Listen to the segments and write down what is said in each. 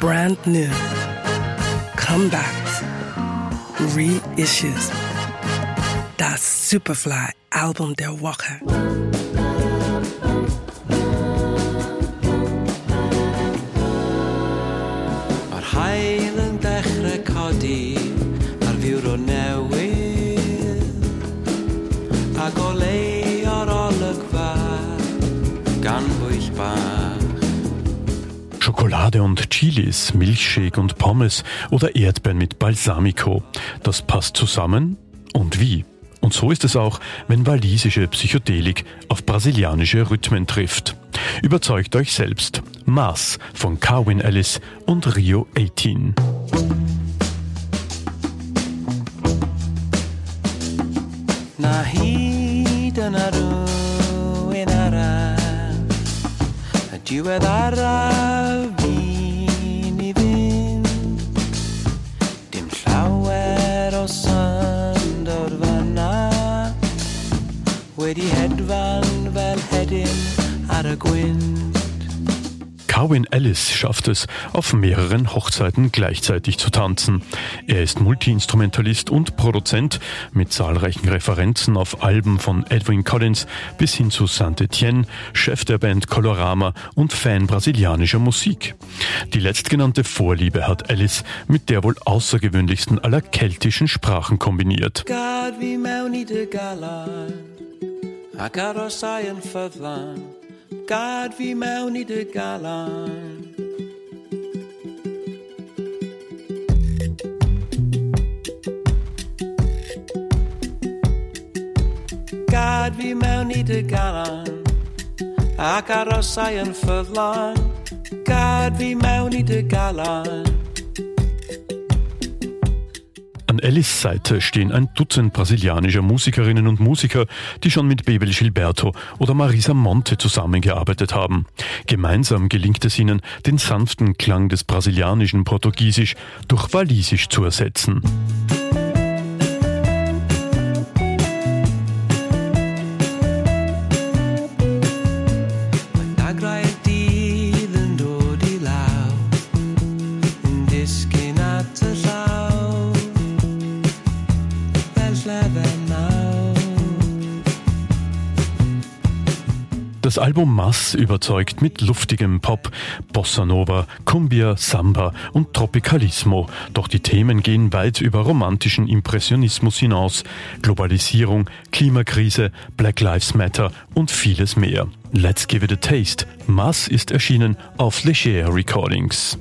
brand new, comebacks, reissues. Das Superfly Album der Woche. Mae'r hael yn dechrau codi ar fiwro newydd Ac o lei Schokolade und Chilis, Milchshake und Pommes oder Erdbeeren mit Balsamico. Das passt zusammen und wie? Und so ist es auch, wenn walisische Psychedelik auf brasilianische Rhythmen trifft. Überzeugt euch selbst. Mars von Carwin Ellis und Rio 18. Na arall Y diwedd araf Wedi hedfan fel hedyn ar y gwynt Carwin Ellis schafft es, auf mehreren Hochzeiten gleichzeitig zu tanzen. Er ist Multiinstrumentalist und Produzent mit zahlreichen Referenzen auf Alben von Edwin Collins bis hin zu Saint-Etienne, Chef der Band Colorama und Fan brasilianischer Musik. Die letztgenannte Vorliebe hat Ellis mit der wohl außergewöhnlichsten aller keltischen Sprachen kombiniert. Gad ac arosau yn ffyddlan, gad fi mewn i dy galan. Gad fi mewn i dy galan, ac arosau yn ffyddlan, gad fi mewn i dy galan. Ellis Seite stehen ein Dutzend brasilianischer Musikerinnen und Musiker, die schon mit Bebel Gilberto oder Marisa Monte zusammengearbeitet haben. Gemeinsam gelingt es ihnen, den sanften Klang des brasilianischen Portugiesisch durch Walisisch zu ersetzen. Dagrau Das Album Mass überzeugt mit luftigem Pop, Bossa Nova, Cumbia, Samba und Tropicalismo. Doch die Themen gehen weit über romantischen Impressionismus hinaus. Globalisierung, Klimakrise, Black Lives Matter und vieles mehr. Let's give it a taste. Mass ist erschienen auf Leger Recordings.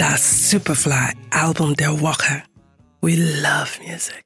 that Superfly album, They're Walker. We love music.